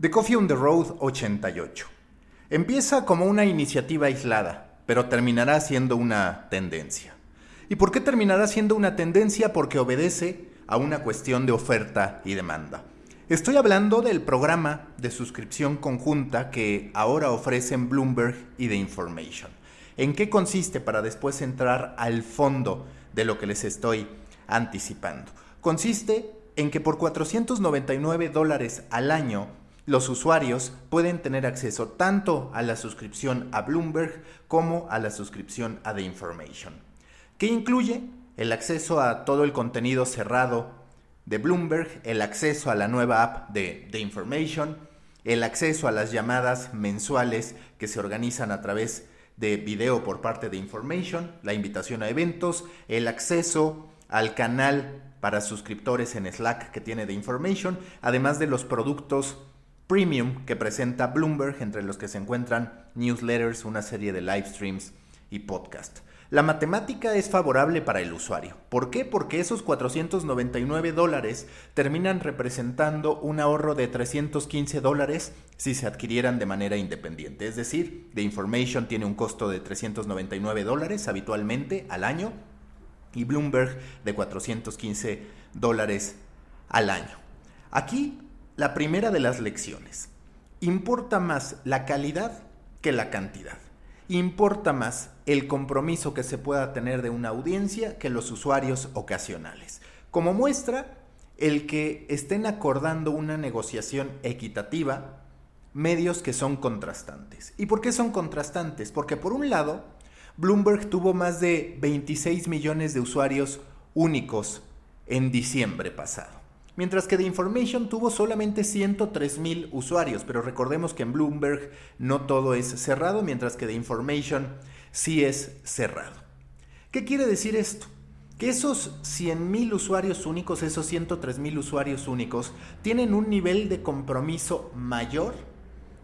The Coffee on the Road 88. Empieza como una iniciativa aislada, pero terminará siendo una tendencia. ¿Y por qué terminará siendo una tendencia? Porque obedece a una cuestión de oferta y demanda. Estoy hablando del programa de suscripción conjunta que ahora ofrecen Bloomberg y The Information. ¿En qué consiste para después entrar al fondo de lo que les estoy anticipando? Consiste en que por 499 dólares al año los usuarios pueden tener acceso tanto a la suscripción a Bloomberg como a la suscripción a The Information, que incluye el acceso a todo el contenido cerrado de Bloomberg, el acceso a la nueva app de The Information, el acceso a las llamadas mensuales que se organizan a través de video por parte de Information, la invitación a eventos, el acceso al canal para suscriptores en Slack que tiene The Information, además de los productos premium que presenta Bloomberg, entre los que se encuentran newsletters, una serie de live streams y podcast. La matemática es favorable para el usuario. ¿Por qué? Porque esos 499 dólares terminan representando un ahorro de 315 dólares si se adquirieran de manera independiente. Es decir, The Information tiene un costo de 399 dólares habitualmente al año y Bloomberg de 415 dólares al año. Aquí la primera de las lecciones. Importa más la calidad que la cantidad. Importa más el compromiso que se pueda tener de una audiencia que los usuarios ocasionales. Como muestra, el que estén acordando una negociación equitativa, medios que son contrastantes. ¿Y por qué son contrastantes? Porque por un lado, Bloomberg tuvo más de 26 millones de usuarios únicos en diciembre pasado mientras que The Information tuvo solamente 103 mil usuarios, pero recordemos que en Bloomberg no todo es cerrado, mientras que The Information sí es cerrado. ¿Qué quiere decir esto? Que esos 100 mil usuarios únicos, esos 103 mil usuarios únicos, tienen un nivel de compromiso mayor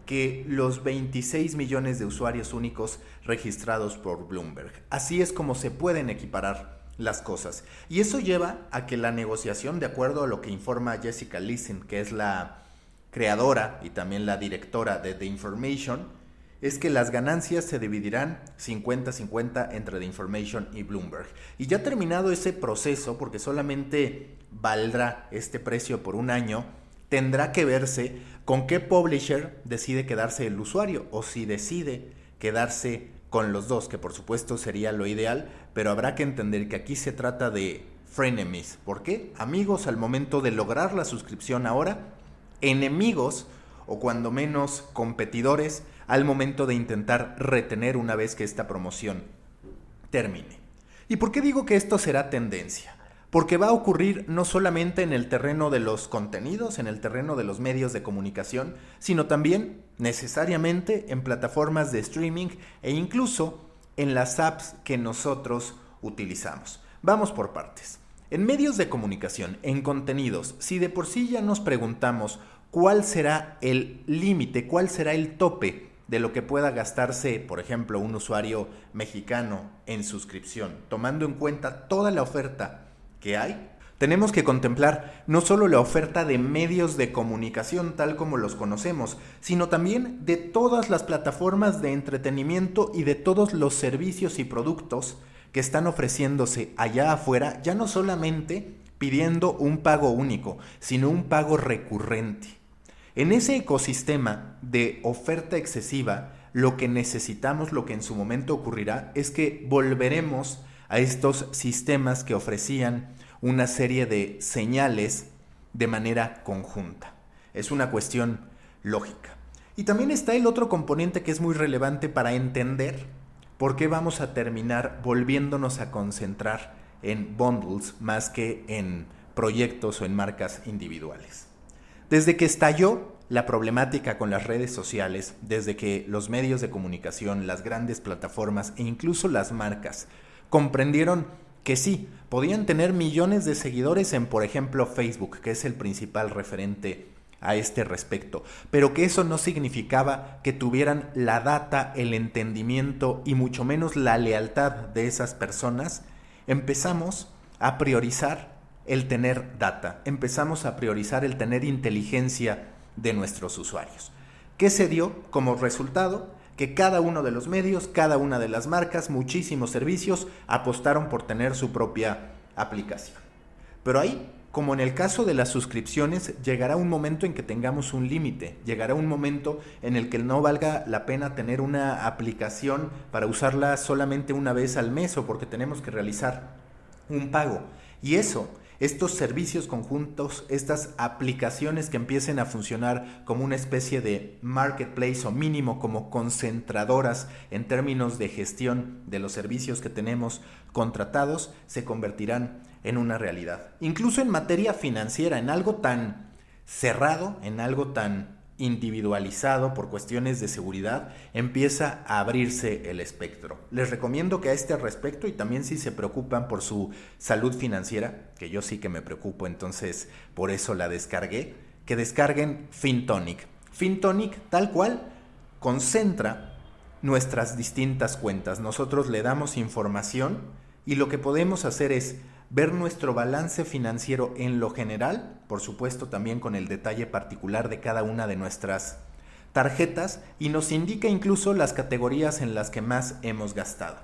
que los 26 millones de usuarios únicos registrados por Bloomberg. Así es como se pueden equiparar las cosas. Y eso lleva a que la negociación, de acuerdo a lo que informa Jessica Listen, que es la creadora y también la directora de The Information, es que las ganancias se dividirán 50-50 entre The Information y Bloomberg. Y ya terminado ese proceso, porque solamente valdrá este precio por un año, tendrá que verse con qué publisher decide quedarse el usuario o si decide quedarse con los dos, que por supuesto sería lo ideal, pero habrá que entender que aquí se trata de frenemies. ¿Por qué? Amigos al momento de lograr la suscripción ahora, enemigos o cuando menos competidores al momento de intentar retener una vez que esta promoción termine. ¿Y por qué digo que esto será tendencia? Porque va a ocurrir no solamente en el terreno de los contenidos, en el terreno de los medios de comunicación, sino también necesariamente en plataformas de streaming e incluso en las apps que nosotros utilizamos. Vamos por partes. En medios de comunicación, en contenidos, si de por sí ya nos preguntamos cuál será el límite, cuál será el tope de lo que pueda gastarse, por ejemplo, un usuario mexicano en suscripción, tomando en cuenta toda la oferta hay, tenemos que contemplar no solo la oferta de medios de comunicación tal como los conocemos, sino también de todas las plataformas de entretenimiento y de todos los servicios y productos que están ofreciéndose allá afuera, ya no solamente pidiendo un pago único, sino un pago recurrente. En ese ecosistema de oferta excesiva, lo que necesitamos, lo que en su momento ocurrirá, es que volveremos a estos sistemas que ofrecían una serie de señales de manera conjunta. Es una cuestión lógica. Y también está el otro componente que es muy relevante para entender por qué vamos a terminar volviéndonos a concentrar en bundles más que en proyectos o en marcas individuales. Desde que estalló la problemática con las redes sociales, desde que los medios de comunicación, las grandes plataformas e incluso las marcas comprendieron que sí, podían tener millones de seguidores en, por ejemplo, Facebook, que es el principal referente a este respecto, pero que eso no significaba que tuvieran la data, el entendimiento y mucho menos la lealtad de esas personas, empezamos a priorizar el tener data, empezamos a priorizar el tener inteligencia de nuestros usuarios. ¿Qué se dio como resultado? Que cada uno de los medios, cada una de las marcas, muchísimos servicios apostaron por tener su propia aplicación. Pero ahí como en el caso de las suscripciones, llegará un momento en que tengamos un límite, llegará un momento en el que no valga la pena tener una aplicación para usarla solamente una vez al mes o porque tenemos que realizar un pago. Y eso, estos servicios conjuntos, estas aplicaciones que empiecen a funcionar como una especie de marketplace o mínimo como concentradoras en términos de gestión de los servicios que tenemos contratados, se convertirán en una realidad. Incluso en materia financiera, en algo tan cerrado, en algo tan individualizado por cuestiones de seguridad, empieza a abrirse el espectro. Les recomiendo que a este respecto y también si se preocupan por su salud financiera, que yo sí que me preocupo, entonces por eso la descargué, que descarguen FinTonic. FinTonic tal cual concentra nuestras distintas cuentas. Nosotros le damos información y lo que podemos hacer es ver nuestro balance financiero en lo general, por supuesto también con el detalle particular de cada una de nuestras tarjetas y nos indica incluso las categorías en las que más hemos gastado.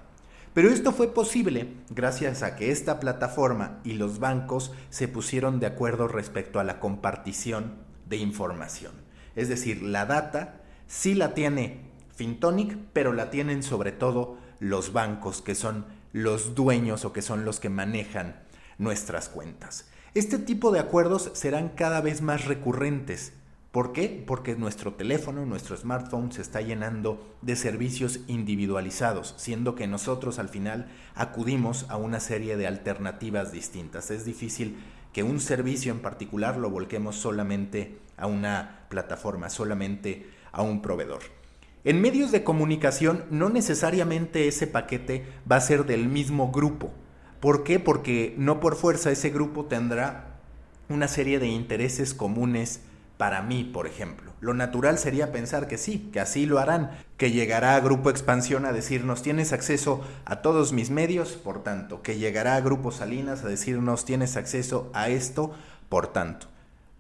Pero esto fue posible gracias a que esta plataforma y los bancos se pusieron de acuerdo respecto a la compartición de información. Es decir, la data sí la tiene Fintonic, pero la tienen sobre todo los bancos que son los dueños o que son los que manejan nuestras cuentas. Este tipo de acuerdos serán cada vez más recurrentes. ¿Por qué? Porque nuestro teléfono, nuestro smartphone se está llenando de servicios individualizados, siendo que nosotros al final acudimos a una serie de alternativas distintas. Es difícil que un servicio en particular lo volquemos solamente a una plataforma, solamente a un proveedor. En medios de comunicación no necesariamente ese paquete va a ser del mismo grupo. ¿Por qué? Porque no por fuerza ese grupo tendrá una serie de intereses comunes para mí, por ejemplo. Lo natural sería pensar que sí, que así lo harán, que llegará a Grupo Expansión a decirnos tienes acceso a todos mis medios, por tanto, que llegará a Grupo Salinas a decirnos tienes acceso a esto, por tanto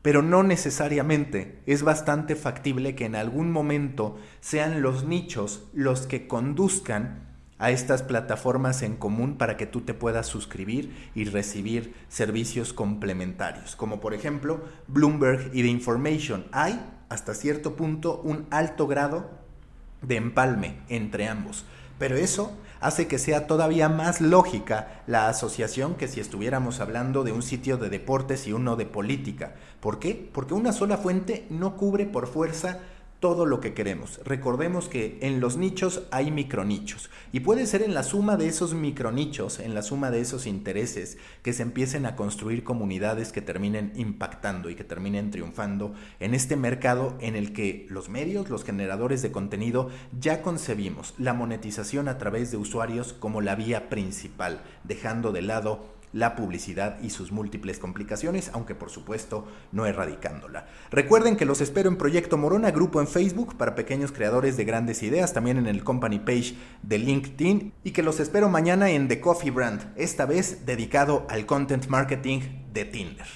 pero no necesariamente. Es bastante factible que en algún momento sean los nichos los que conduzcan a estas plataformas en común para que tú te puedas suscribir y recibir servicios complementarios, como por ejemplo Bloomberg y The Information. Hay hasta cierto punto un alto grado de empalme entre ambos, pero eso hace que sea todavía más lógica la asociación que si estuviéramos hablando de un sitio de deportes y uno de política. ¿Por qué? Porque una sola fuente no cubre por fuerza todo lo que queremos. Recordemos que en los nichos hay micronichos y puede ser en la suma de esos micronichos, en la suma de esos intereses, que se empiecen a construir comunidades que terminen impactando y que terminen triunfando en este mercado en el que los medios, los generadores de contenido, ya concebimos la monetización a través de usuarios como la vía principal, dejando de lado la publicidad y sus múltiples complicaciones, aunque por supuesto no erradicándola. Recuerden que los espero en Proyecto Morona, grupo en Facebook para pequeños creadores de grandes ideas, también en el company page de LinkedIn y que los espero mañana en The Coffee Brand, esta vez dedicado al content marketing de Tinder.